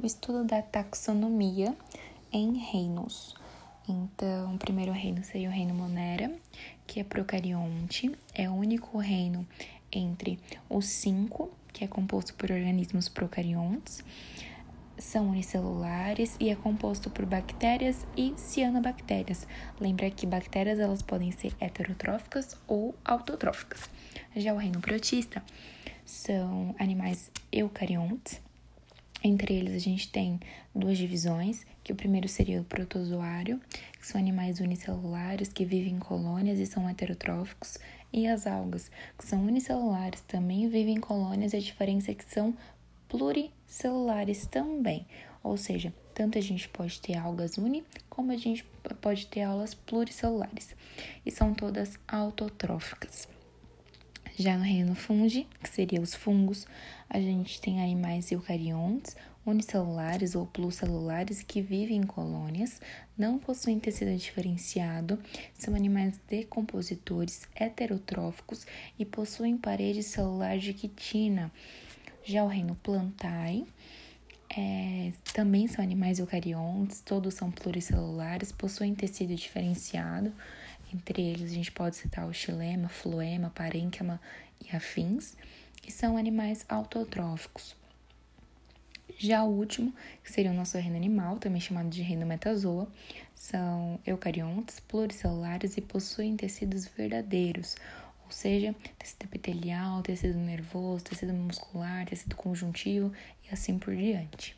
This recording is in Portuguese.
o estudo da taxonomia em reinos. Então, o primeiro reino seria o reino Monera, que é procarionte, é o único reino entre os cinco, que é composto por organismos procariontes, são unicelulares e é composto por bactérias e cianobactérias. Lembra que bactérias elas podem ser heterotróficas ou autotróficas. Já o reino protista são animais eucariontes. Entre eles a gente tem duas divisões, que o primeiro seria o protozoário, que são animais unicelulares que vivem em colônias e são heterotróficos, e as algas, que são unicelulares, também vivem em colônias, e a diferença é que são pluricelulares também. Ou seja, tanto a gente pode ter algas uni, como a gente pode ter aulas pluricelulares. E são todas autotróficas. Já no reino fungi, que seria os fungos, a gente tem animais eucariontes, unicelulares ou pluricelulares que vivem em colônias, não possuem tecido diferenciado, são animais decompositores heterotróficos e possuem parede celular de quitina. Já o reino plantae é, também são animais eucariontes, todos são pluricelulares, possuem tecido diferenciado, entre eles, a gente pode citar o xilema, floema, parênquima e afins, que são animais autotróficos. Já o último, que seria o nosso reino animal, também chamado de reino metazoa, são eucariontes, pluricelulares e possuem tecidos verdadeiros, ou seja, tecido epitelial, tecido nervoso, tecido muscular, tecido conjuntivo e assim por diante.